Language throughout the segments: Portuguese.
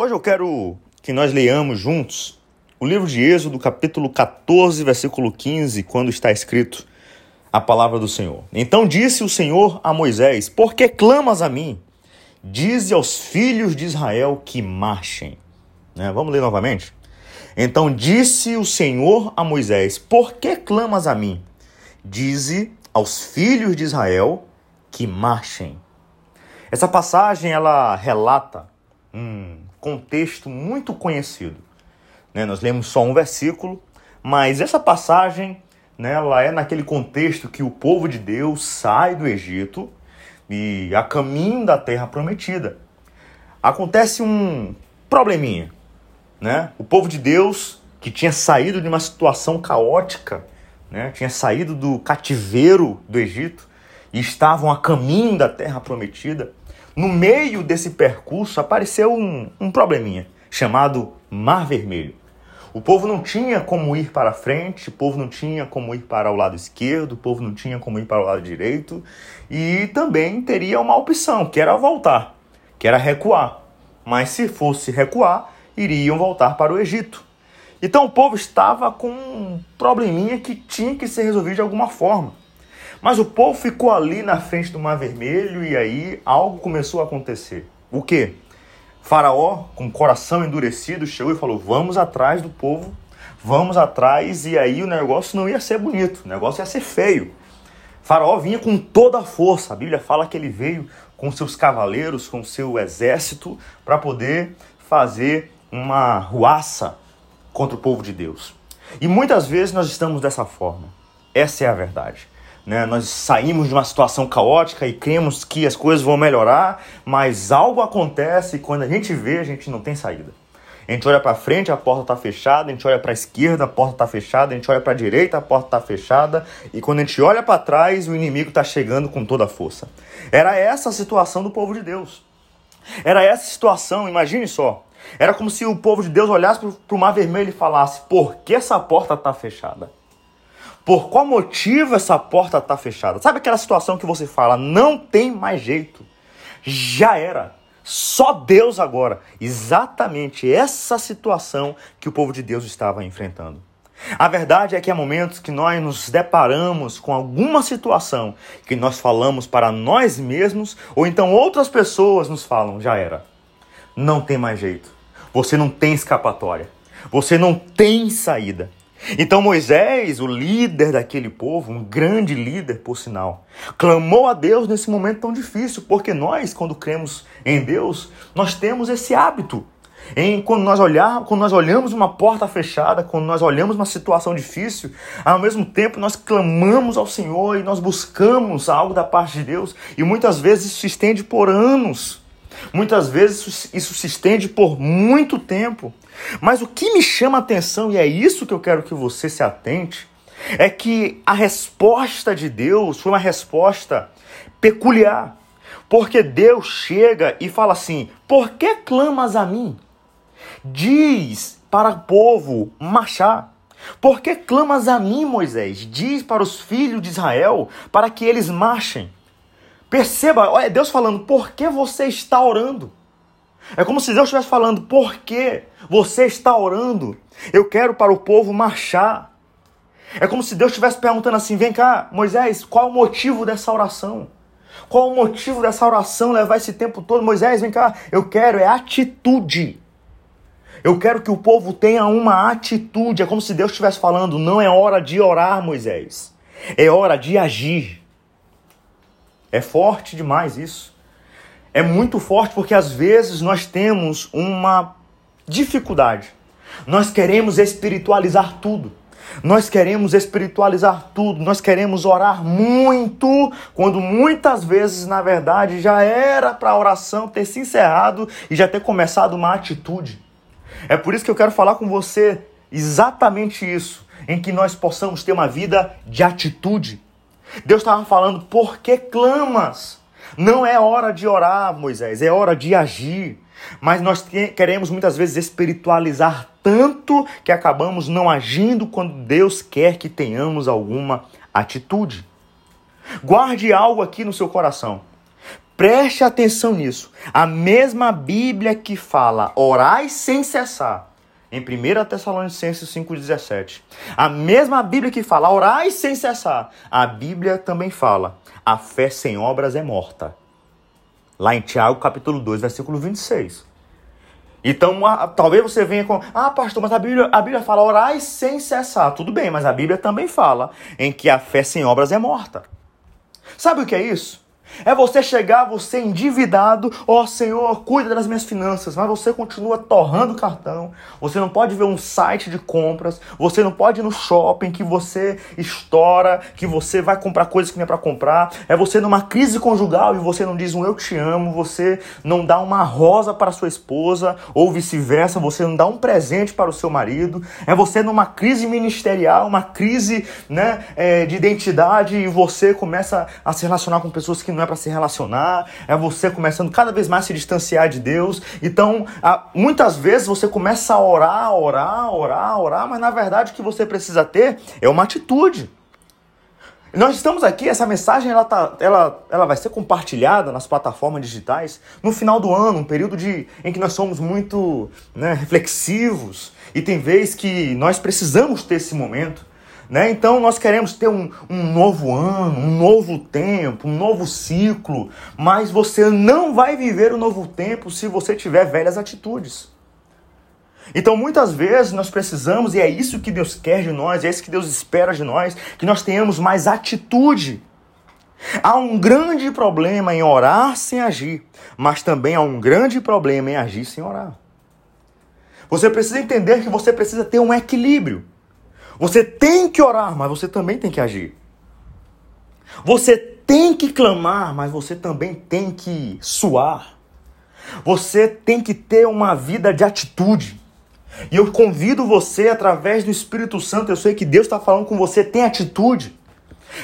Hoje eu quero que nós leiamos juntos o livro de Êxodo, capítulo 14, versículo 15, quando está escrito a palavra do Senhor. Então disse o Senhor a Moisés: Por que clamas a mim? Dize aos filhos de Israel que marchem. Né? Vamos ler novamente? Então disse o Senhor a Moisés: Por que clamas a mim? Dize aos filhos de Israel que marchem. Essa passagem ela relata um contexto muito conhecido. Né? Nós lemos só um versículo, mas essa passagem né, ela é naquele contexto que o povo de Deus sai do Egito e a caminho da terra prometida. Acontece um probleminha. Né? O povo de Deus, que tinha saído de uma situação caótica, né? tinha saído do cativeiro do Egito e estavam a caminho da terra prometida, no meio desse percurso apareceu um, um probleminha chamado Mar Vermelho. O povo não tinha como ir para frente, o povo não tinha como ir para o lado esquerdo, o povo não tinha como ir para o lado direito, e também teria uma opção, que era voltar, que era recuar. Mas se fosse recuar, iriam voltar para o Egito. Então o povo estava com um probleminha que tinha que ser resolvido de alguma forma. Mas o povo ficou ali na frente do Mar Vermelho e aí algo começou a acontecer. O que? Faraó, com o coração endurecido, chegou e falou: Vamos atrás do povo, vamos atrás, e aí o negócio não ia ser bonito, o negócio ia ser feio. Faraó vinha com toda a força, a Bíblia fala que ele veio com seus cavaleiros, com seu exército, para poder fazer uma ruaça contra o povo de Deus. E muitas vezes nós estamos dessa forma. Essa é a verdade. Né? Nós saímos de uma situação caótica e cremos que as coisas vão melhorar, mas algo acontece e quando a gente vê, a gente não tem saída. A gente olha para frente, a porta está fechada, a gente olha para a esquerda, a porta está fechada, a gente olha para a direita, a porta está fechada, e quando a gente olha para trás, o inimigo está chegando com toda a força. Era essa a situação do povo de Deus. Era essa a situação, imagine só. Era como se o povo de Deus olhasse para o mar vermelho e falasse: por que essa porta está fechada? Por qual motivo essa porta está fechada? Sabe aquela situação que você fala, não tem mais jeito, já era, só Deus agora. Exatamente essa situação que o povo de Deus estava enfrentando. A verdade é que há momentos que nós nos deparamos com alguma situação que nós falamos para nós mesmos, ou então outras pessoas nos falam, já era. Não tem mais jeito. Você não tem escapatória. Você não tem saída. Então Moisés, o líder daquele povo, um grande líder por sinal, clamou a Deus nesse momento tão difícil, porque nós, quando cremos em Deus, nós temos esse hábito. Em, quando, nós olhar, quando nós olhamos uma porta fechada, quando nós olhamos uma situação difícil, ao mesmo tempo nós clamamos ao Senhor e nós buscamos algo da parte de Deus, e muitas vezes isso se estende por anos. Muitas vezes isso se estende por muito tempo. Mas o que me chama a atenção, e é isso que eu quero que você se atente, é que a resposta de Deus foi uma resposta peculiar. Porque Deus chega e fala assim: Por que clamas a mim? Diz para o povo marchar. Por que clamas a mim, Moisés? Diz para os filhos de Israel para que eles marchem. Perceba, olha Deus falando, por que você está orando? É como se Deus estivesse falando, por que você está orando? Eu quero para o povo marchar. É como se Deus estivesse perguntando assim: vem cá, Moisés, qual o motivo dessa oração? Qual o motivo dessa oração levar esse tempo todo? Moisés, vem cá, eu quero é atitude. Eu quero que o povo tenha uma atitude. É como se Deus estivesse falando: não é hora de orar, Moisés. É hora de agir. É forte demais isso. É muito forte porque às vezes nós temos uma dificuldade. Nós queremos espiritualizar tudo. Nós queremos espiritualizar tudo, nós queremos orar muito, quando muitas vezes, na verdade, já era para a oração ter se encerrado e já ter começado uma atitude. É por isso que eu quero falar com você exatamente isso, em que nós possamos ter uma vida de atitude. Deus estava falando, por que clamas? Não é hora de orar, Moisés, é hora de agir. Mas nós queremos muitas vezes espiritualizar tanto que acabamos não agindo quando Deus quer que tenhamos alguma atitude. Guarde algo aqui no seu coração. Preste atenção nisso. A mesma Bíblia que fala orai sem cessar, em 1 Tessalonicenses 5,17. A mesma Bíblia que fala orai sem cessar, a Bíblia também fala a fé sem obras é morta. Lá em Tiago capítulo 2, versículo 26. Então, talvez você venha com, ah, pastor, mas a Bíblia, a Bíblia fala orai sem cessar. Tudo bem, mas a Bíblia também fala em que a fé sem obras é morta. Sabe o que é isso? É você chegar, você endividado, ó oh, Senhor, cuida das minhas finanças, mas você continua torrando o cartão, você não pode ver um site de compras, você não pode ir no shopping que você estoura, que você vai comprar coisas que não é para comprar, é você numa crise conjugal e você não diz um eu te amo, você não dá uma rosa para sua esposa, ou vice-versa, você não dá um presente para o seu marido, é você numa crise ministerial, uma crise né, é, de identidade e você começa a se relacionar com pessoas que não é para se relacionar, é você começando cada vez mais a se distanciar de Deus. Então, muitas vezes você começa a orar, orar, orar, orar, mas na verdade o que você precisa ter é uma atitude. Nós estamos aqui, essa mensagem ela, tá, ela, ela vai ser compartilhada nas plataformas digitais no final do ano, um período de, em que nós somos muito né, reflexivos e tem vezes que nós precisamos ter esse momento. Né? Então nós queremos ter um, um novo ano, um novo tempo, um novo ciclo, mas você não vai viver o novo tempo se você tiver velhas atitudes. Então muitas vezes nós precisamos, e é isso que Deus quer de nós, é isso que Deus espera de nós, que nós tenhamos mais atitude. Há um grande problema em orar sem agir, mas também há um grande problema em agir sem orar. Você precisa entender que você precisa ter um equilíbrio. Você tem que orar, mas você também tem que agir. Você tem que clamar, mas você também tem que suar. Você tem que ter uma vida de atitude. E eu convido você, através do Espírito Santo, eu sei que Deus está falando com você, tem atitude.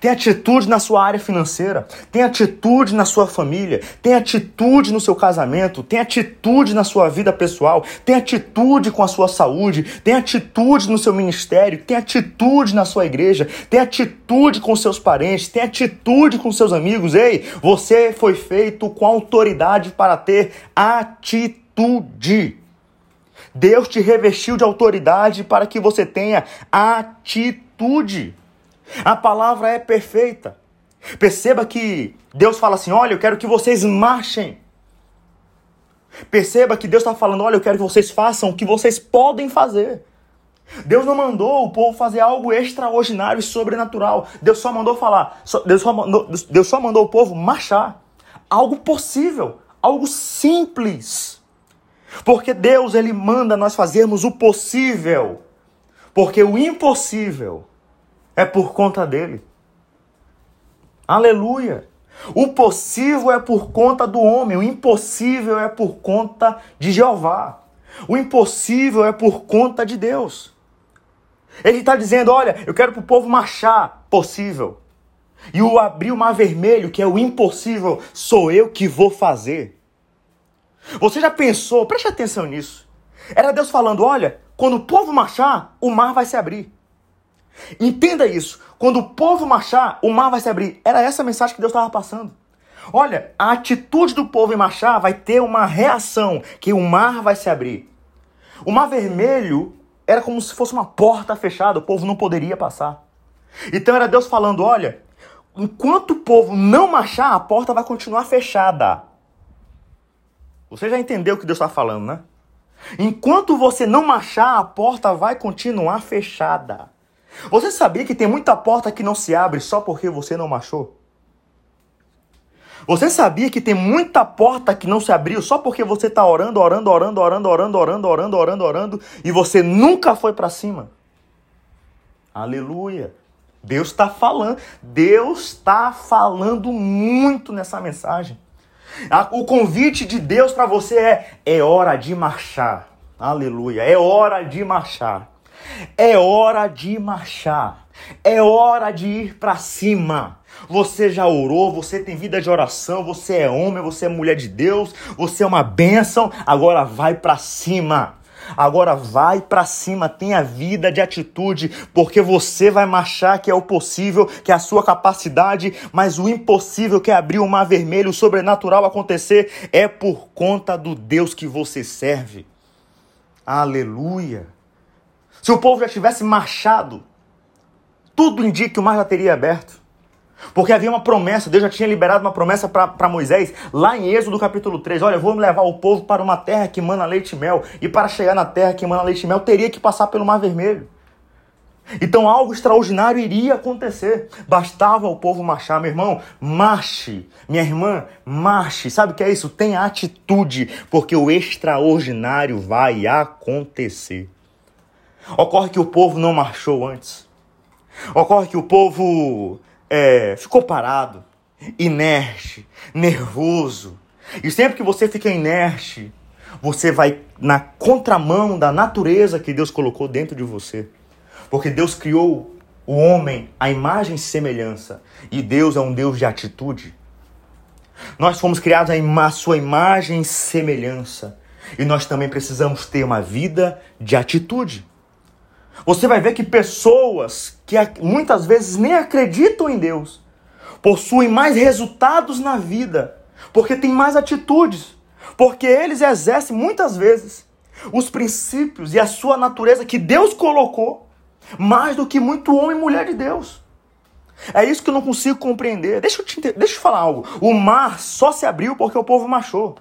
Tem atitude na sua área financeira, tem atitude na sua família, tem atitude no seu casamento, tem atitude na sua vida pessoal, tem atitude com a sua saúde, tem atitude no seu ministério, tem atitude na sua igreja, tem atitude com seus parentes, tem atitude com seus amigos. Ei, você foi feito com autoridade para ter atitude. Deus te revestiu de autoridade para que você tenha atitude. A palavra é perfeita. Perceba que Deus fala assim: olha, eu quero que vocês marchem. Perceba que Deus está falando: olha, eu quero que vocês façam o que vocês podem fazer. Deus não mandou o povo fazer algo extraordinário e sobrenatural. Deus só mandou falar, Deus só mandou, Deus só mandou o povo marchar. Algo possível, algo simples. Porque Deus ele manda nós fazermos o possível. Porque o impossível é por conta dele. Aleluia! O possível é por conta do homem, o impossível é por conta de Jeová. O impossível é por conta de Deus. Ele está dizendo: olha, eu quero para o povo marchar, possível. E o abrir o mar vermelho, que é o impossível, sou eu que vou fazer. Você já pensou, preste atenção nisso. Era Deus falando: olha, quando o povo marchar, o mar vai se abrir. Entenda isso. Quando o povo marchar, o mar vai se abrir. Era essa a mensagem que Deus estava passando. Olha, a atitude do povo em marchar vai ter uma reação, que o mar vai se abrir. O mar vermelho era como se fosse uma porta fechada, o povo não poderia passar. Então era Deus falando: olha, enquanto o povo não marchar, a porta vai continuar fechada. Você já entendeu o que Deus está falando, né? Enquanto você não marchar, a porta vai continuar fechada. Você sabia que tem muita porta que não se abre só porque você não marchou? Você sabia que tem muita porta que não se abriu só porque você está orando, orando, orando, orando, orando, orando, orando, orando, orando e você nunca foi para cima? Aleluia! Deus está falando, Deus está falando muito nessa mensagem. O convite de Deus para você é: é hora de marchar. Aleluia! É hora de marchar. É hora de marchar. É hora de ir para cima. Você já orou, você tem vida de oração, você é homem, você é mulher de Deus, você é uma bênção, agora vai para cima. Agora vai para cima, tenha vida de atitude, porque você vai marchar que é o possível, que é a sua capacidade, mas o impossível que é abrir o mar vermelho, o sobrenatural acontecer, é por conta do Deus que você serve. Aleluia. Se o povo já tivesse marchado, tudo indica que o mar já teria aberto. Porque havia uma promessa, Deus já tinha liberado uma promessa para Moisés, lá em Êxodo capítulo 3. Olha, eu vou levar o povo para uma terra que mana leite e mel. E para chegar na terra que mana leite e mel, teria que passar pelo Mar Vermelho. Então algo extraordinário iria acontecer. Bastava o povo marchar. Meu irmão, marche. Minha irmã, marche. Sabe o que é isso? Tenha atitude, porque o extraordinário vai acontecer. Ocorre que o povo não marchou antes. Ocorre que o povo é, ficou parado, inerte, nervoso. E sempre que você fica inerte, você vai na contramão da natureza que Deus colocou dentro de você. Porque Deus criou o homem à imagem e semelhança. E Deus é um Deus de atitude. Nós fomos criados à sua imagem e semelhança. E nós também precisamos ter uma vida de atitude. Você vai ver que pessoas que muitas vezes nem acreditam em Deus possuem mais resultados na vida, porque têm mais atitudes, porque eles exercem muitas vezes os princípios e a sua natureza que Deus colocou mais do que muito homem e mulher de Deus. É isso que eu não consigo compreender. Deixa eu te, deixa eu te falar algo. O mar só se abriu porque o povo marchou.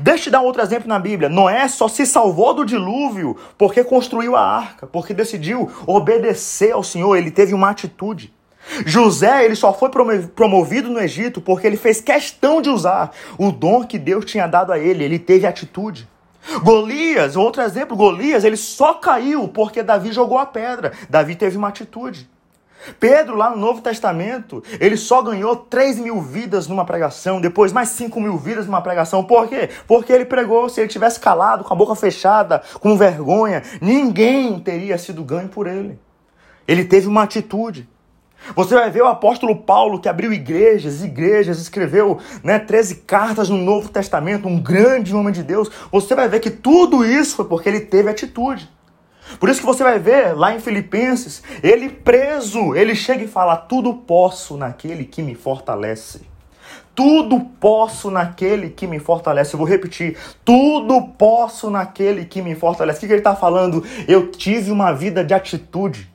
Deixa eu te dar outro exemplo na Bíblia. Noé só se salvou do dilúvio porque construiu a arca, porque decidiu obedecer ao Senhor, ele teve uma atitude. José, ele só foi promovido no Egito porque ele fez questão de usar o dom que Deus tinha dado a ele, ele teve atitude. Golias, outro exemplo, Golias, ele só caiu porque Davi jogou a pedra. Davi teve uma atitude. Pedro, lá no Novo Testamento, ele só ganhou 3 mil vidas numa pregação, depois mais 5 mil vidas numa pregação. Por quê? Porque ele pregou, se ele tivesse calado, com a boca fechada, com vergonha, ninguém teria sido ganho por ele. Ele teve uma atitude. Você vai ver o apóstolo Paulo que abriu igrejas, igrejas, escreveu né, 13 cartas no Novo Testamento, um grande homem de Deus. Você vai ver que tudo isso foi porque ele teve atitude. Por isso que você vai ver lá em Filipenses, ele preso, ele chega e fala: Tudo posso naquele que me fortalece. Tudo posso naquele que me fortalece. Eu vou repetir: tudo posso naquele que me fortalece. O que ele está falando? Eu tive uma vida de atitude.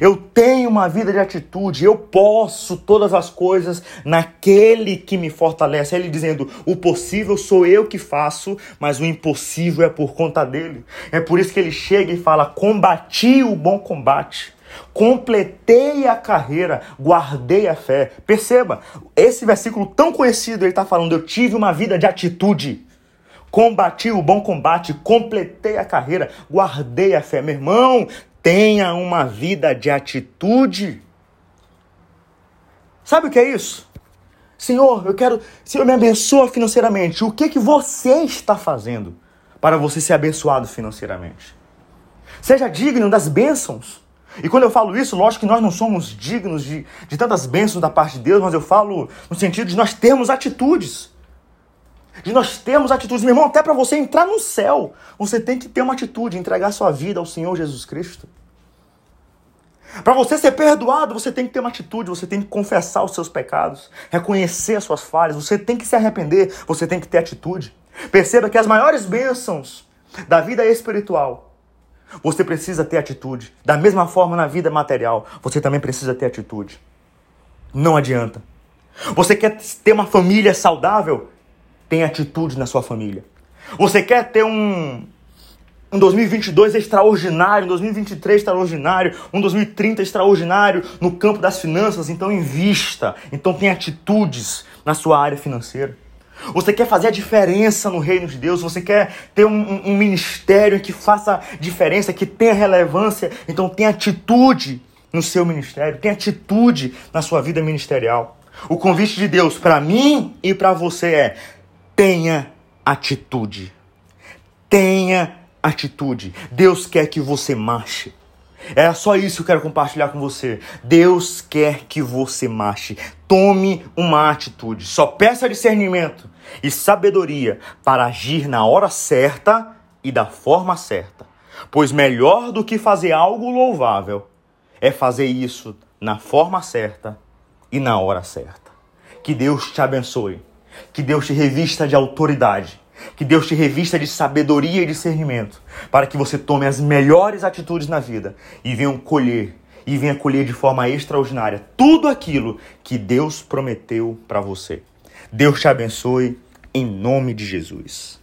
Eu tenho uma vida de atitude, eu posso todas as coisas naquele que me fortalece. Ele dizendo: o possível sou eu que faço, mas o impossível é por conta dele. É por isso que ele chega e fala: combati o bom combate. Completei a carreira, guardei a fé. Perceba, esse versículo tão conhecido, ele está falando: Eu tive uma vida de atitude combati o bom combate, completei a carreira, guardei a fé. Meu irmão, Tenha uma vida de atitude. Sabe o que é isso? Senhor, eu quero. Senhor, me abençoa financeiramente. O que, que você está fazendo para você ser abençoado financeiramente? Seja digno das bênçãos. E quando eu falo isso, lógico que nós não somos dignos de, de tantas bênçãos da parte de Deus, mas eu falo no sentido de nós termos atitudes de nós termos atitudes. Meu irmão, até para você entrar no céu, você tem que ter uma atitude, entregar sua vida ao Senhor Jesus Cristo. Para você ser perdoado, você tem que ter uma atitude, você tem que confessar os seus pecados, reconhecer as suas falhas, você tem que se arrepender, você tem que ter atitude. Perceba que as maiores bênçãos da vida espiritual, você precisa ter atitude. Da mesma forma na vida material, você também precisa ter atitude. Não adianta. Você quer ter uma família saudável? Tem atitude na sua família. Você quer ter um, um 2022 extraordinário, um 2023 extraordinário, um 2030 extraordinário no campo das finanças, então invista, então tenha atitudes na sua área financeira. Você quer fazer a diferença no reino de Deus, você quer ter um, um, ministério que faça diferença, que tenha relevância, então tenha atitude no seu ministério, tenha atitude na sua vida ministerial. O convite de Deus para mim e para você é: Tenha atitude. Tenha atitude. Deus quer que você marche. É só isso que eu quero compartilhar com você. Deus quer que você marche. Tome uma atitude. Só peça discernimento e sabedoria para agir na hora certa e da forma certa. Pois melhor do que fazer algo louvável é fazer isso na forma certa e na hora certa. Que Deus te abençoe. Que Deus te revista de autoridade. Que Deus te revista de sabedoria e discernimento, para que você tome as melhores atitudes na vida e venha colher e venha colher de forma extraordinária tudo aquilo que Deus prometeu para você. Deus te abençoe em nome de Jesus.